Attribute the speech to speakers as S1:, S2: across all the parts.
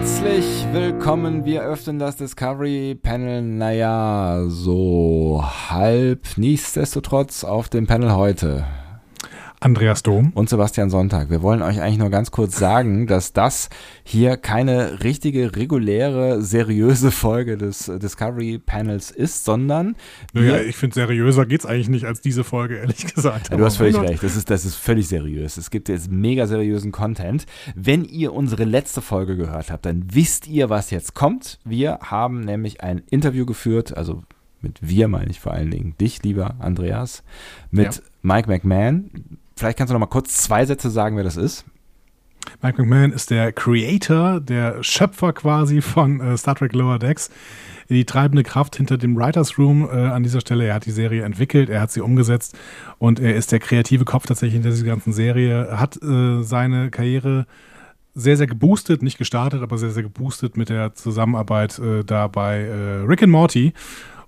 S1: Herzlich willkommen. Wir öffnen das Discovery Panel, naja, so halb. Nichtsdestotrotz auf dem Panel heute
S2: Andreas Dom
S1: und Sebastian Sonntag. Wir wollen euch eigentlich nur ganz kurz sagen, dass das hier keine richtige, reguläre, seriöse Folge des Discovery Panels ist, sondern.
S2: Naja, ich finde, seriöser geht es eigentlich nicht als diese Folge, ehrlich gesagt.
S1: Ja, du hast völlig recht. Das ist, das ist völlig seriös. Es gibt jetzt mega seriösen Content. Wenn ihr unsere letzte Folge gehört habt, dann wisst ihr, was jetzt kommt. Wir haben nämlich ein Interview geführt, also mit wir meine ich vor allen Dingen dich, lieber Andreas, mit ja. Mike McMahon, Vielleicht kannst du noch mal kurz zwei Sätze sagen, wer das ist.
S2: Mike McMahon ist der Creator, der Schöpfer quasi von äh, Star Trek Lower Decks. Die treibende Kraft hinter dem Writers Room äh, an dieser Stelle. Er hat die Serie entwickelt, er hat sie umgesetzt und er ist der kreative Kopf tatsächlich hinter dieser ganzen Serie. Er hat äh, seine Karriere sehr, sehr geboostet, nicht gestartet, aber sehr, sehr geboostet mit der Zusammenarbeit äh, da bei äh, Rick and Morty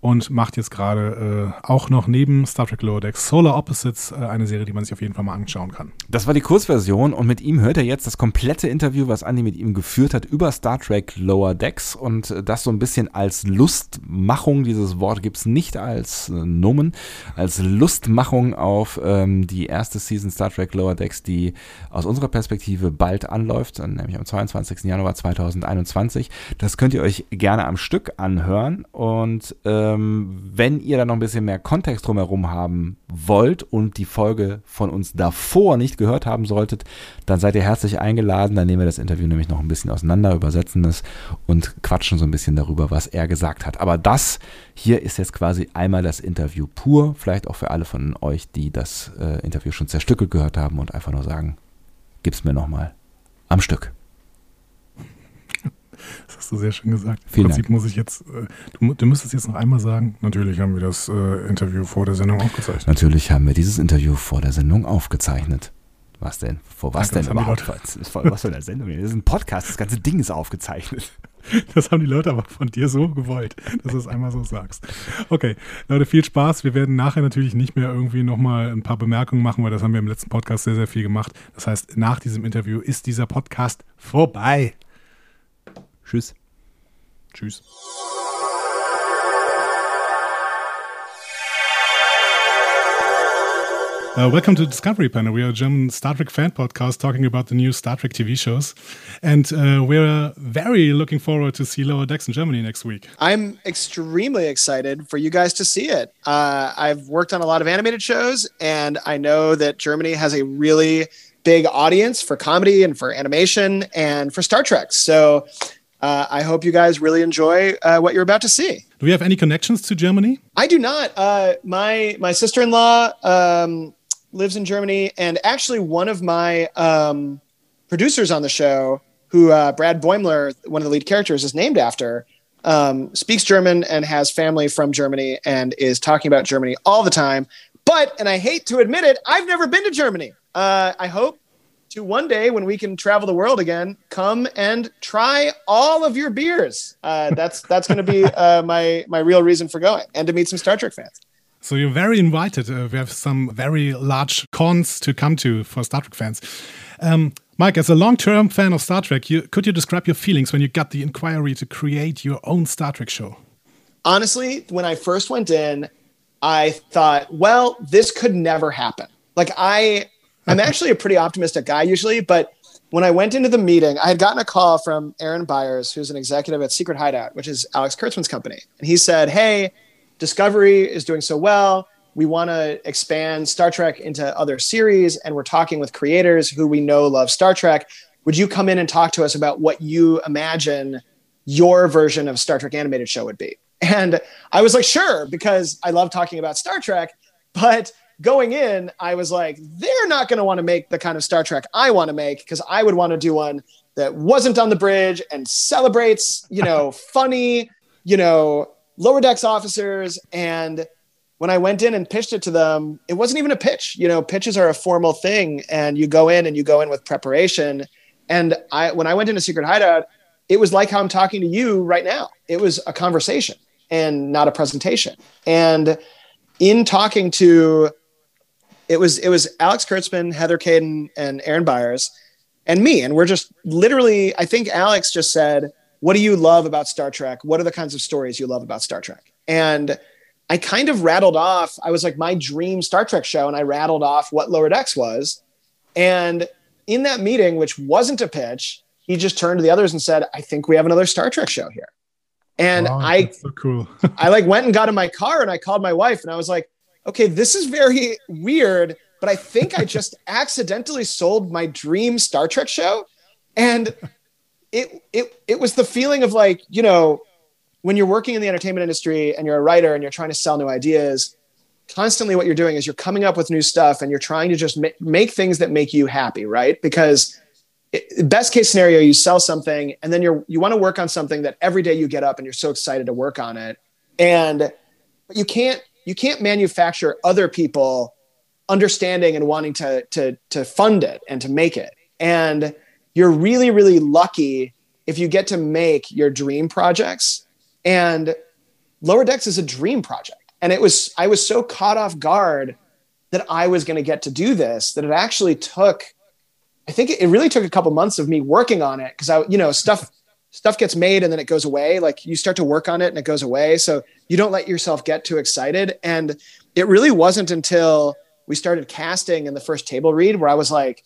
S2: und macht jetzt gerade äh, auch noch neben Star Trek Lower Decks Solar Opposites äh, eine Serie, die man sich auf jeden Fall mal anschauen kann.
S1: Das war die Kurzversion und mit ihm hört er jetzt das komplette Interview, was Andy mit ihm geführt hat über Star Trek Lower Decks und äh, das so ein bisschen als Lustmachung, dieses Wort gibt es nicht als äh, Nomen, als Lustmachung auf ähm, die erste Season Star Trek Lower Decks, die aus unserer Perspektive bald anläuft, nämlich am 22. Januar 2021. Das könnt ihr euch gerne am Stück anhören und äh, ähm, wenn ihr da noch ein bisschen mehr Kontext drumherum haben wollt und die Folge von uns davor nicht gehört haben solltet, dann seid ihr herzlich eingeladen. Dann nehmen wir das Interview nämlich noch ein bisschen auseinander, übersetzen es und quatschen so ein bisschen darüber, was er gesagt hat. Aber das hier ist jetzt quasi einmal das Interview pur. Vielleicht auch für alle von euch, die das äh, Interview schon zerstückelt gehört haben und einfach nur sagen, gib's mir nochmal am Stück.
S2: Das hast du sehr schön gesagt.
S1: Vielen Im Prinzip
S2: Dank. muss ich jetzt, äh, du, du müsstest jetzt noch einmal sagen, natürlich haben wir das äh, Interview vor der Sendung aufgezeichnet.
S1: Natürlich haben wir dieses Interview vor der Sendung aufgezeichnet. Was denn? Vor was Danke, denn überhaupt? Was für eine Sendung? Das ist ein Podcast, das ganze Ding ist aufgezeichnet.
S2: Das haben die Leute aber von dir so gewollt, dass du es einmal so sagst. Okay, Leute, viel Spaß. Wir werden nachher natürlich nicht mehr irgendwie nochmal ein paar Bemerkungen machen, weil das haben wir im letzten Podcast sehr, sehr viel gemacht. Das heißt, nach diesem Interview ist dieser Podcast vorbei.
S1: Tschüss.
S2: Tschüss. Uh, welcome to Discovery Panel. We are a German Star Trek fan podcast talking about the new Star Trek TV shows. And uh, we're very looking forward to see Lower Decks in Germany next week.
S3: I'm extremely excited for you guys to see it. Uh, I've worked on a lot of animated shows, and I know that Germany has a really big audience for comedy and for animation and for Star Trek. So uh, I hope you guys really enjoy uh, what you're about to see.
S2: Do we have any connections to Germany?
S3: I do not. Uh, my my sister in law um, lives in Germany, and actually one of my um, producers on the show, who uh, Brad Boimler, one of the lead characters, is named after. Um, speaks German and has family from Germany and is talking about Germany all the time. But, and I hate to admit it, I've never been to Germany. Uh, I hope to one day when we can travel the world again, come and try all of your beers. Uh, that's that's going to be uh, my my real reason for going, and to meet some Star Trek fans.
S2: So you're very invited. Uh, we have some very large cons to come to for Star Trek fans. Um, Mike, as a long-term fan of Star Trek, you, could you describe your feelings when you got the inquiry to create your own Star Trek show?
S3: Honestly, when I first went in, I thought, well, this could never happen. Like I I'm actually a pretty optimistic guy usually, but when I went into the meeting, I had gotten a call from Aaron Baiers, who's an executive at Secret Hideout, which is Alex Kurtzman's company. And he said, Hey, Discovery is doing so well. We want to expand Star Trek into other series, and we're talking with creators who we know love Star Trek. Would you come in and talk to us about what you imagine your version of Star Trek animated show would be? And I was like, sure, because I love talking about Star Trek. But going in, I was like, they're not going to want to make the kind of Star Trek I want to make because I would want to do one that wasn't on the bridge and celebrates, you know, funny, you know, lower decks officers. And when I went in and pitched it to them, it wasn't even a pitch. You know, pitches are a formal thing, and you go in and you go in with preparation. And I, when I went into Secret Hideout, it was like how I'm talking to you right now. It was a conversation and not a presentation. And in talking to it was it was Alex Kurtzman, Heather Kadin, and Aaron Baiers, and me. And we're just literally, I think Alex just said, What do you love about Star Trek? What are the kinds of stories you love about Star Trek? And I kind of rattled off, I was like, my dream Star Trek show, and I rattled off what Lower Decks was. And in that meeting, which wasn't a pitch, he just turned to the others and said, I think we have another Star Trek show here. And
S2: Wow,
S3: I
S2: so cool.
S3: I like went and got in my car and I called my wife and I was like, okay, this is very weird, but I think I just accidentally sold my dream Star Trek show. And it it it was the feeling of like, you know, when you're working in the entertainment industry and you're a writer and you're trying to sell new ideas, constantly what you're doing is you're coming up with new stuff and you're trying to just ma- make things that make you happy, right? Because it, best case scenario, you sell something and then you're you want to work on something that every day you get up and you're so excited to work on it. And but you can't you can't manufacture other people understanding and wanting to to to fund it and to make it. And you're really really lucky if you get to make your dream projects. And Lower Decks is a dream project. And it was I was so caught off guard that I was going to get to do this that it actually took I think it really took a couple months of me working on it because I, you know, stuff stuff gets made and then it goes away. Like you start to work on it and it goes away. So you don't let yourself get too excited. And it really wasn't until we started casting in the first table read where I was like,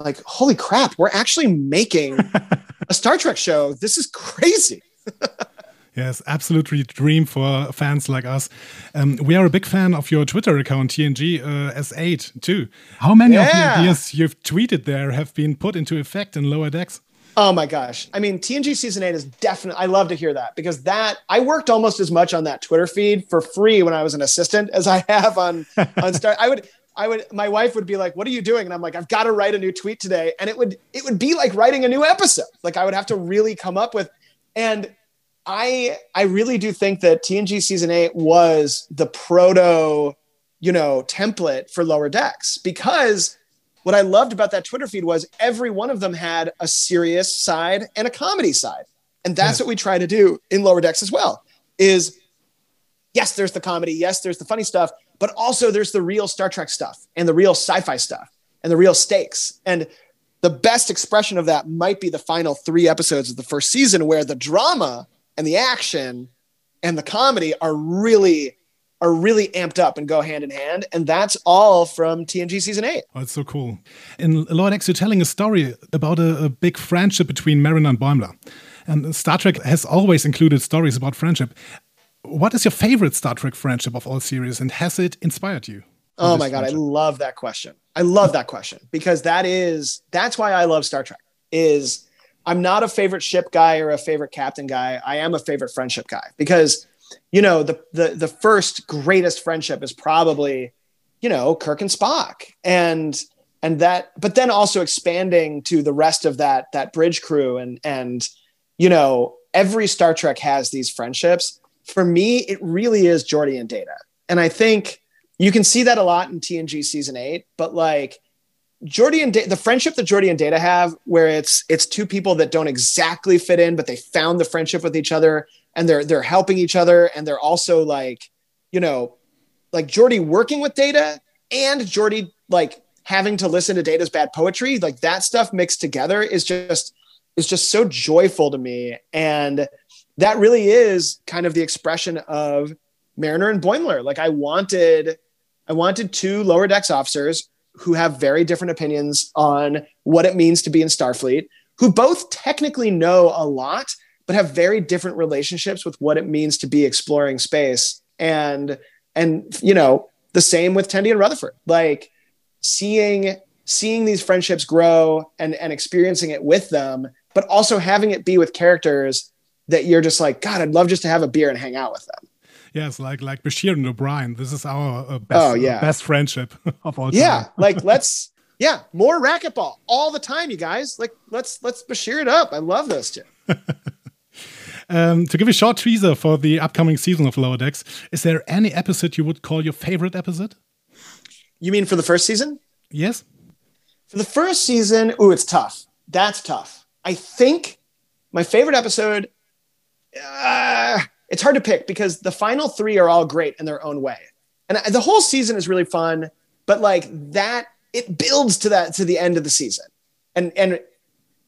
S3: like, holy crap, we're actually making a Star Trek show. This is crazy.
S2: Yes, absolutely dream for fans like us. Um, we are a big fan of your Twitter account, TNG uh, S8, too. How many of the ideas you've tweeted there have been put into effect in lower decks?
S3: Oh my gosh. I mean, TNG season eight is definitely, I love to hear that because that, I worked almost as much on that Twitter feed for free when I was an assistant as I have on, on Star. I would, I would, my wife would be like, what are you doing? And I'm like, I've got to write a new tweet today. And it would, it would be like writing a new episode. Like I would have to really come up with, and I, I really do think that TNG season eight was the proto, you know, template for lower decks because what I loved about that Twitter feed was every one of them had a serious side and a comedy side. And that's
S2: Yeah.
S3: what we try to do in lower decks as well is yes, there's the comedy. Yes, there's the funny stuff, but also there's the real Star Trek stuff and the real sci-fi stuff and the real stakes. And the best expression of that might be the final three episodes of the first season where the drama and the action and the comedy are really are really amped up and go hand in hand and that's all from TNG season 8.
S2: Oh, it's so cool. In Lower Decks, you're telling a story about a, a big friendship between Mariner and Boimler. And Star Trek has always included stories about friendship. What is your favorite Star Trek friendship of all series, and has it inspired you?
S3: Oh my god, I love that question. I love that question because that is that's why I love Star Trek. Is I'm not a favorite ship guy or a favorite captain guy. I am a favorite friendship guy because you know the the the first greatest friendship is probably you know Kirk and Spock and and that but then also expanding to the rest of that that bridge crew and and you know every Star Trek has these friendships. For me, it really is Geordi and Data, and I think you can see that a lot in TNG season eight, but like Geordi and the friendship that Geordi and Data have, where it's it's two people that don't exactly fit in, but they found the friendship with each other and they're they're helping each other and they're also like, you know, like Geordi working with Data and Geordi like having to listen to Data's bad poetry, like that stuff mixed together is just is just so joyful to me. And that really is kind of the expression of Mariner and Boimler. Like I wanted I wanted two lower decks officers who have very different opinions on what it means to be in Starfleet, who both technically know a lot, but have very different relationships with what it means to be exploring space. And and you know, the same with Tendi and Rutherford. Like seeing seeing these friendships grow and and experiencing it with them, but also having it be with characters that you're just like, God, I'd love just to have a beer and hang out with them.
S2: Yes, like like Bashir and O'Brien. This is our uh, best,
S3: Oh, yeah.
S2: best friendship of all time.
S3: Yeah, like let's yeah, more racquetball all the time, you guys. Like let's let's Bashir it up. I love those two.
S2: Um, to give a short teaser for the upcoming season of Lower Decks, is there any episode you would call your favorite episode?
S3: You mean for the first season?
S2: Yes.
S3: For the first season, ooh, it's tough. That's tough. I think my favorite episode. Uh, it's hard to pick because the final three are all great in their own way, and I- the whole season is really fun. But like that, it builds to that to the end of the season, and and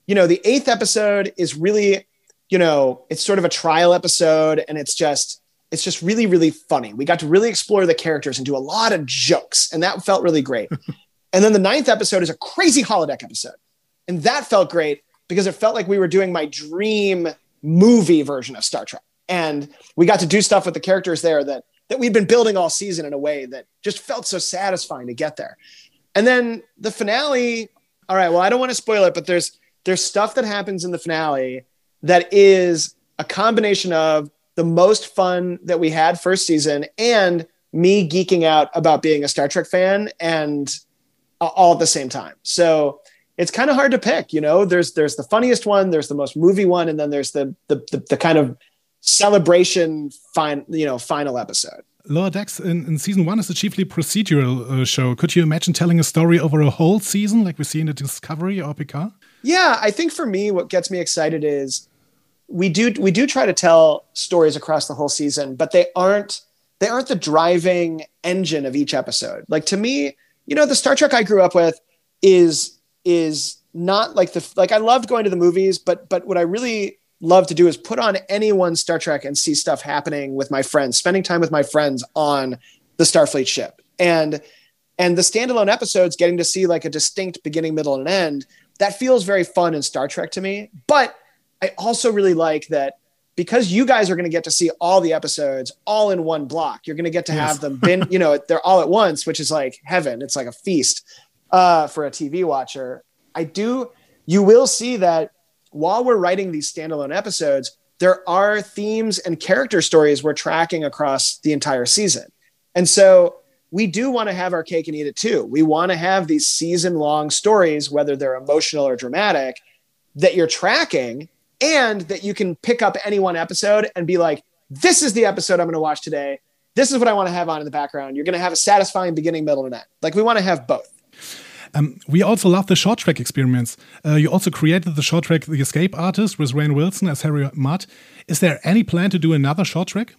S3: you know the eighth episode is really, you know, it's sort of a trial episode, and it's just it's just really really funny. We got to really explore the characters and do a lot of jokes, and that felt really great. and then the ninth episode is a crazy holodeck episode, and that felt great because it felt like we were doing my dream movie version of Star Trek. And we got to do stuff with the characters there that that we'd been building all season in a way that just felt so satisfying to get there. And then the finale, all right, well, I don't want to spoil it, but there's there's stuff that happens in the finale that is a combination of the most fun that we had first season and me geeking out about being a Star Trek fan and all at the same time. So it's kind of hard to pick. You know, there's there's the funniest one, there's the most movie one, and then there's the the the, the kind of celebration fine you know final episode.
S2: Lower Decks in, in season one is a chiefly procedural uh, show. Could you imagine telling a story over a whole season like we see in the Discovery or Picard?
S3: Yeah, I think for me, what gets me excited is we do we do try to tell stories across the whole season, but they aren't they aren't the driving engine of each episode. Like to me, you know, the Star Trek I grew up with is is not like the like I loved going to the movies, but but what I really love to do is put on any one Star Trek and see stuff happening with my friends, spending time with my friends on the Starfleet ship. And and the standalone episodes getting to see like a distinct beginning, middle, and end, that feels very fun in Star Trek to me. But I also really like that because you guys are going to get to see all the episodes all in one block. You're going to get to
S2: Yes.
S3: have them bin, you know, they're all at once, which is like heaven. It's like a feast uh, for a TV watcher. I do, you will see that while we're writing these standalone episodes, there are themes and character stories we're tracking across the entire season. And so we do want to have our cake and eat it too. We want to have these season long stories, whether they're emotional or dramatic, that you're tracking and that you can pick up any one episode and be like, this is the episode I'm going to watch today. This is what I want to have on in the background. You're going to have a satisfying beginning, middle, and end. Like we want to have both.
S2: Um, we also love the Short Trek experiments. Uh, you also created the Short Trek The Escape Artist with Rainn Wilson as Harry Mudd. Is there any plan to do another Short Trek?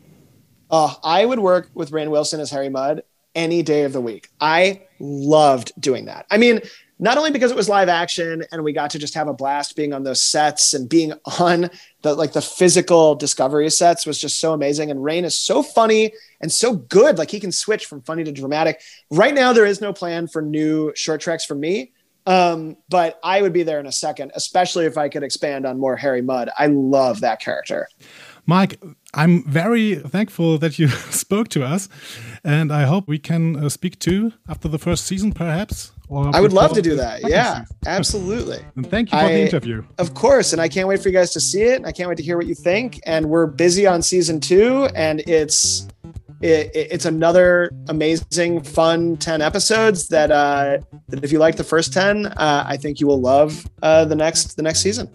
S3: Uh, I would work with Rainn Wilson as Harry Mudd any day of the week. I loved doing that. I mean, not only because it was live action and we got to just have a blast being on those sets and being on the like the physical discovery sets was just so amazing. And Rainn is so funny and so good. Like he can switch from funny to dramatic. Right now, there is no plan for new Short Treks for me. Um, but I would be there in a second, especially if I could expand on more Harry Mudd. I love that character.
S2: Mike, I'm very thankful that you spoke to us, and I hope we can uh, speak to after the first season, perhaps. Or
S3: I would love to do that. Yeah, absolutely.
S2: And thank you for
S3: I-
S2: the interview.
S3: Of course, and I can't wait for you guys to see it. And I can't wait to hear what you think. And we're busy on season two, and it's it, it- it's another amazing, fun ten episodes that uh, that if you like the first ten, uh, I think you will love uh, the next the next season.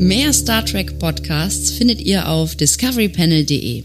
S4: Mehr Star Trek Podcasts findet ihr auf discoverypanel.de.